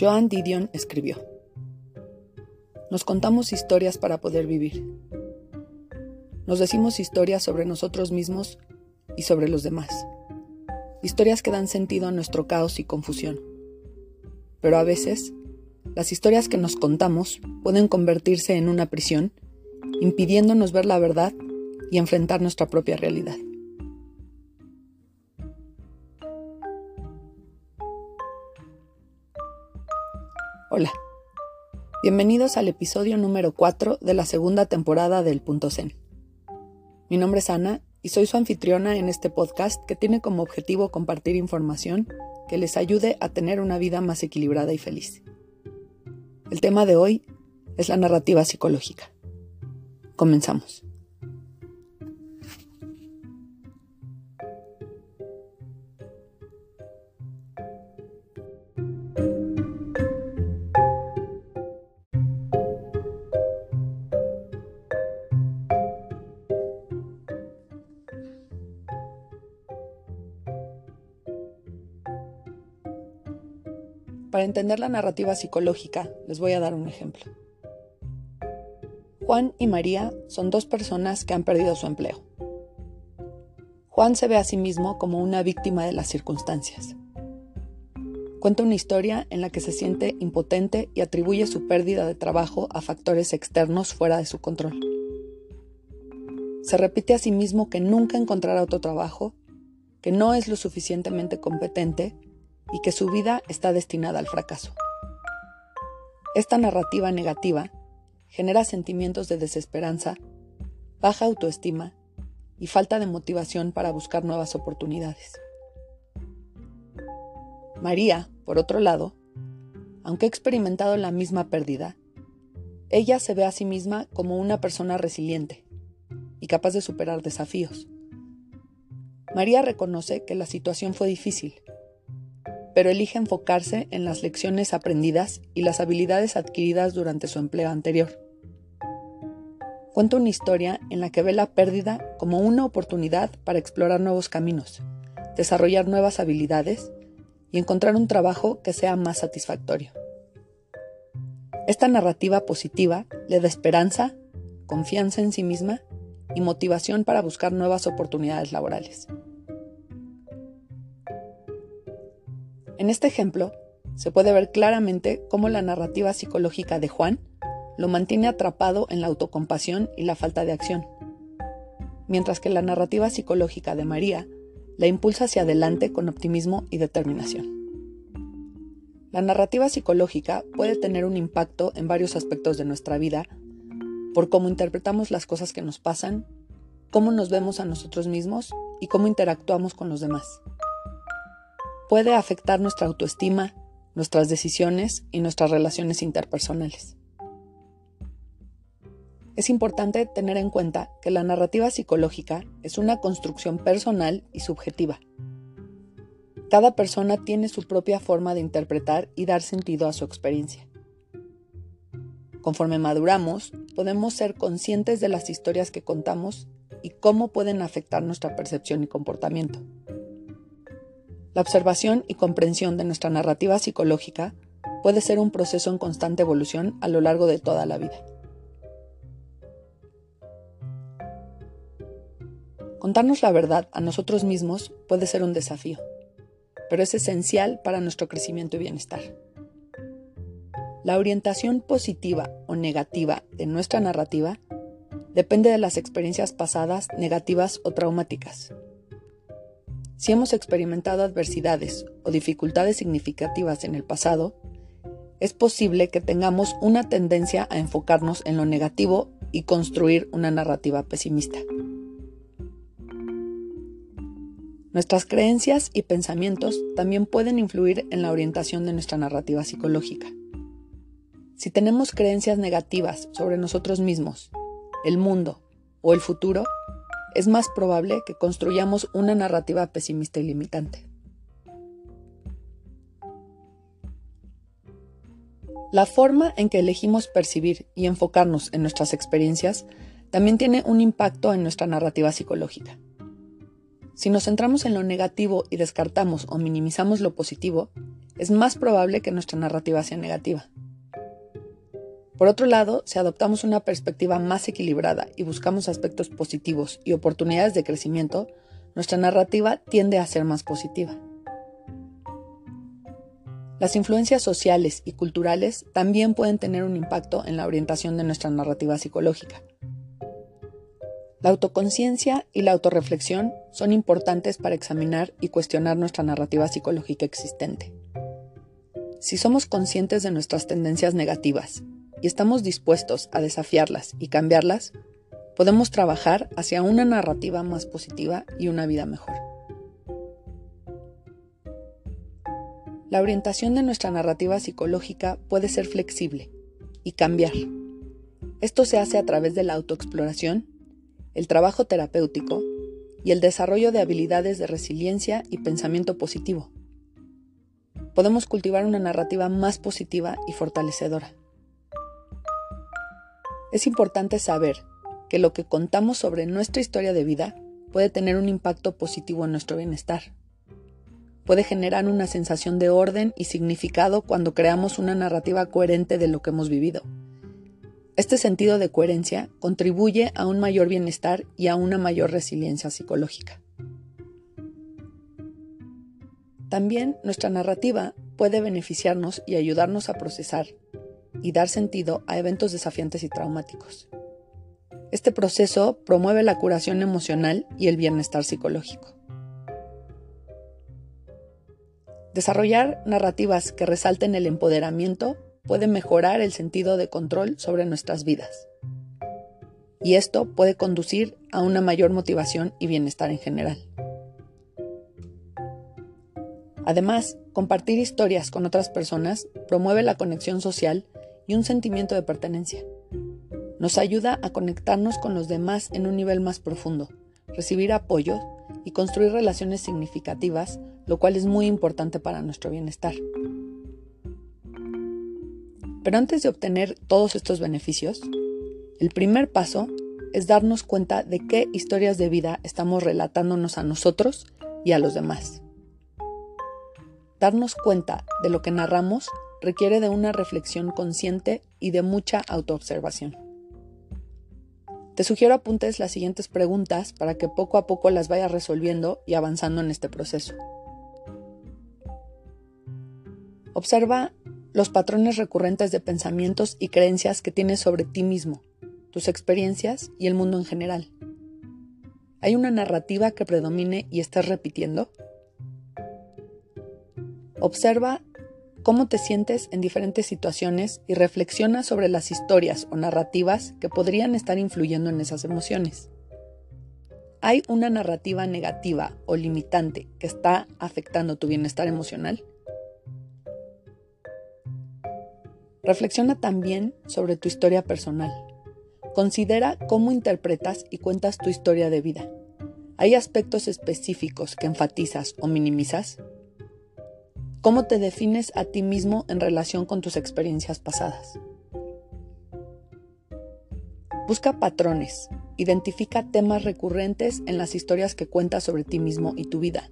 Joan Didion escribió, Nos contamos historias para poder vivir. Nos decimos historias sobre nosotros mismos y sobre los demás. Historias que dan sentido a nuestro caos y confusión. Pero a veces, las historias que nos contamos pueden convertirse en una prisión, impidiéndonos ver la verdad y enfrentar nuestra propia realidad. Hola, bienvenidos al episodio número 4 de la segunda temporada del Punto Zen. Mi nombre es Ana y soy su anfitriona en este podcast que tiene como objetivo compartir información que les ayude a tener una vida más equilibrada y feliz. El tema de hoy es la narrativa psicológica. Comenzamos. Para entender la narrativa psicológica, les voy a dar un ejemplo. Juan y María son dos personas que han perdido su empleo. Juan se ve a sí mismo como una víctima de las circunstancias. Cuenta una historia en la que se siente impotente y atribuye su pérdida de trabajo a factores externos fuera de su control. Se repite a sí mismo que nunca encontrará otro trabajo, que no es lo suficientemente competente y que su vida está destinada al fracaso. Esta narrativa negativa genera sentimientos de desesperanza, baja autoestima y falta de motivación para buscar nuevas oportunidades. María, por otro lado, aunque ha experimentado la misma pérdida, ella se ve a sí misma como una persona resiliente y capaz de superar desafíos. María reconoce que la situación fue difícil pero elige enfocarse en las lecciones aprendidas y las habilidades adquiridas durante su empleo anterior. Cuenta una historia en la que ve la pérdida como una oportunidad para explorar nuevos caminos, desarrollar nuevas habilidades y encontrar un trabajo que sea más satisfactorio. Esta narrativa positiva le da esperanza, confianza en sí misma y motivación para buscar nuevas oportunidades laborales. En este ejemplo, se puede ver claramente cómo la narrativa psicológica de Juan lo mantiene atrapado en la autocompasión y la falta de acción, mientras que la narrativa psicológica de María la impulsa hacia adelante con optimismo y determinación. La narrativa psicológica puede tener un impacto en varios aspectos de nuestra vida por cómo interpretamos las cosas que nos pasan, cómo nos vemos a nosotros mismos y cómo interactuamos con los demás puede afectar nuestra autoestima, nuestras decisiones y nuestras relaciones interpersonales. Es importante tener en cuenta que la narrativa psicológica es una construcción personal y subjetiva. Cada persona tiene su propia forma de interpretar y dar sentido a su experiencia. Conforme maduramos, podemos ser conscientes de las historias que contamos y cómo pueden afectar nuestra percepción y comportamiento. La observación y comprensión de nuestra narrativa psicológica puede ser un proceso en constante evolución a lo largo de toda la vida. Contarnos la verdad a nosotros mismos puede ser un desafío, pero es esencial para nuestro crecimiento y bienestar. La orientación positiva o negativa de nuestra narrativa depende de las experiencias pasadas negativas o traumáticas si hemos experimentado adversidades o dificultades significativas en el pasado, es posible que tengamos una tendencia a enfocarnos en lo negativo y construir una narrativa pesimista. Nuestras creencias y pensamientos también pueden influir en la orientación de nuestra narrativa psicológica. Si tenemos creencias negativas sobre nosotros mismos, el mundo o el futuro, es más probable que construyamos una narrativa pesimista y limitante. La forma en que elegimos percibir y enfocarnos en nuestras experiencias también tiene un impacto en nuestra narrativa psicológica. Si nos centramos en lo negativo y descartamos o minimizamos lo positivo, es más probable que nuestra narrativa sea negativa. Por otro lado, si adoptamos una perspectiva más equilibrada y buscamos aspectos positivos y oportunidades de crecimiento, nuestra narrativa tiende a ser más positiva. Las influencias sociales y culturales también pueden tener un impacto en la orientación de nuestra narrativa psicológica. La autoconciencia y la autorreflexión son importantes para examinar y cuestionar nuestra narrativa psicológica existente. Si somos conscientes de nuestras tendencias negativas y estamos dispuestos a desafiarlas y cambiarlas, podemos trabajar hacia una narrativa más positiva y una vida mejor. La orientación de nuestra narrativa psicológica puede ser flexible y cambiar. Esto se hace a través de la autoexploración, el trabajo terapéutico y el desarrollo de habilidades de resiliencia y pensamiento positivo. Podemos cultivar una narrativa más positiva y fortalecedora. Es importante saber que lo que contamos sobre nuestra historia de vida puede tener un impacto positivo en nuestro bienestar puede generar una sensación de orden y significado cuando creamos una narrativa coherente de lo que hemos vivido. Este sentido de coherencia contribuye a un mayor bienestar y a una mayor resiliencia psicológica. También nuestra narrativa puede beneficiarnos y ayudarnos a procesar y dar sentido a eventos desafiantes y traumáticos. Este proceso promueve la curación emocional y el bienestar psicológico. Desarrollar narrativas que resalten el empoderamiento puede mejorar el sentido de control sobre nuestras vidas. Y esto puede conducir a una mayor motivación y bienestar en general. Además, compartir historias con otras personas promueve la conexión social y un sentimiento de pertenencia. Nos ayuda a conectarnos con los demás en un nivel más profundo, recibir apoyo y construir relaciones significativas lo cual es muy importante para nuestro bienestar. Pero antes de obtener todos estos beneficios, el primer paso es darnos cuenta de qué historias de vida estamos relatándonos a nosotros y a los demás. Darnos cuenta de lo que narramos requiere de una reflexión consciente y de mucha autoobservación. Te sugiero apuntes las siguientes preguntas para que poco a poco las vayas resolviendo y avanzando en este proceso. Observa los patrones recurrentes de pensamientos y creencias que tienes sobre ti mismo, tus experiencias y el mundo en general. ¿Hay una narrativa que predomine y estás repitiendo? Observa cómo te sientes en diferentes situaciones y reflexiona sobre las historias o narrativas que podrían estar influyendo en esas emociones. ¿Hay una narrativa negativa o limitante que está afectando tu bienestar emocional? Reflexiona también sobre tu historia personal. Considera cómo interpretas y cuentas tu historia de vida. ¿Hay aspectos específicos que enfatizas o minimizas? ¿Cómo te defines a ti mismo en relación con tus experiencias pasadas? Busca patrones. Identifica temas recurrentes en las historias que cuentas sobre ti mismo y tu vida.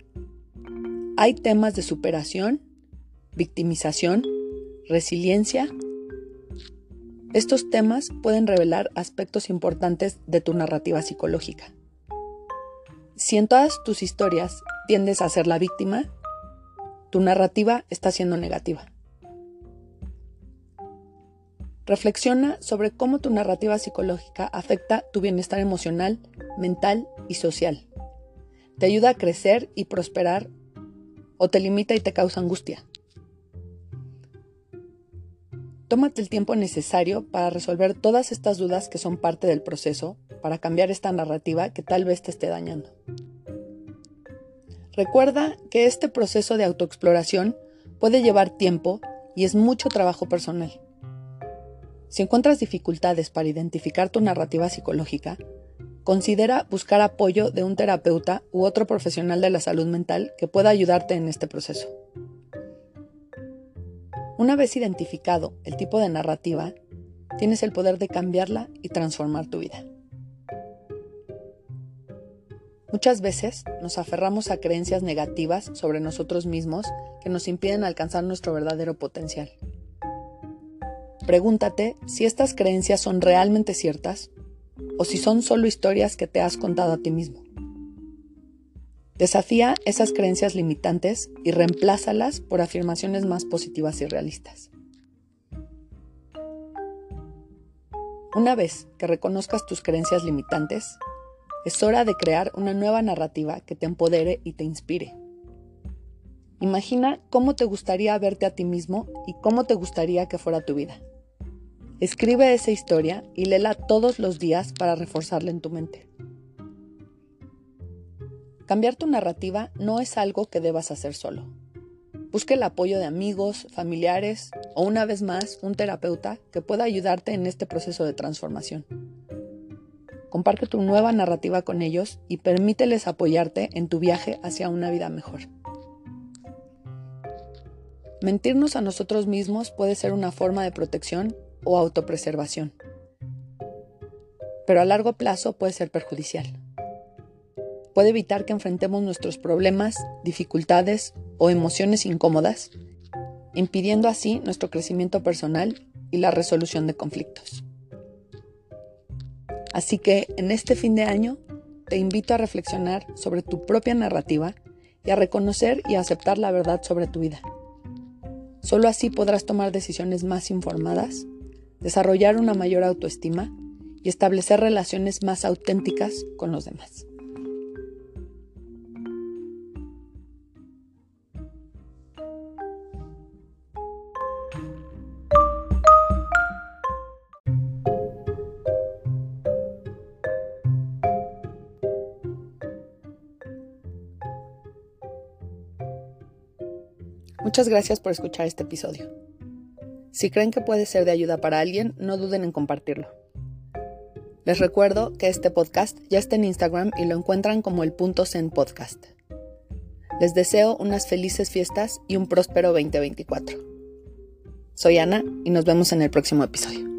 Hay temas de superación, victimización, resiliencia estos temas pueden revelar aspectos importantes de tu narrativa psicológica. Si en todas tus historias tiendes a ser la víctima, tu narrativa está siendo negativa. Reflexiona sobre cómo tu narrativa psicológica afecta tu bienestar emocional, mental y social. Te ayuda a crecer y prosperar o te limita y te causa angustia. Tómate el tiempo necesario para resolver todas estas dudas que son parte del proceso para cambiar esta narrativa que tal vez te esté dañando. Recuerda que este proceso de autoexploración puede llevar tiempo y es mucho trabajo personal. Si encuentras dificultades para identificar tu narrativa psicológica, considera buscar apoyo de un terapeuta u otro profesional de la salud mental que pueda ayudarte en este proceso. Una vez identificado el tipo de narrativa, tienes el poder de cambiarla y transformar tu vida. Muchas veces nos aferramos a creencias negativas sobre nosotros mismos que nos impiden alcanzar nuestro verdadero potencial. Pregúntate si estas creencias son realmente ciertas o si son solo historias que te has contado a ti mismo. Desafía esas creencias limitantes y reemplázalas por afirmaciones más positivas y realistas. Una vez que reconozcas tus creencias limitantes, es hora de crear una nueva narrativa que te empodere y te inspire. Imagina cómo te gustaría verte a ti mismo y cómo te gustaría que fuera tu vida. Escribe esa historia y léela todos los días para reforzarla en tu mente. Cambiar tu narrativa no es algo que debas hacer solo. Busca el apoyo de amigos, familiares o una vez más un terapeuta que pueda ayudarte en este proceso de transformación. Comparte tu nueva narrativa con ellos y permíteles apoyarte en tu viaje hacia una vida mejor. Mentirnos a nosotros mismos puede ser una forma de protección o autopreservación, pero a largo plazo puede ser perjudicial. Puede evitar que enfrentemos nuestros problemas, dificultades o emociones incómodas, impidiendo así nuestro crecimiento personal y la resolución de conflictos. Así que en este fin de año te invito a reflexionar sobre tu propia narrativa y a reconocer y aceptar la verdad sobre tu vida. Solo así podrás tomar decisiones más informadas, desarrollar una mayor autoestima y establecer relaciones más auténticas con los demás. Muchas gracias por escuchar este episodio. Si creen que puede ser de ayuda para alguien, no duden en compartirlo. Les recuerdo que este podcast ya está en Instagram y lo encuentran como el punto Zen Podcast. Les deseo unas felices fiestas y un próspero 2024. Soy Ana y nos vemos en el próximo episodio.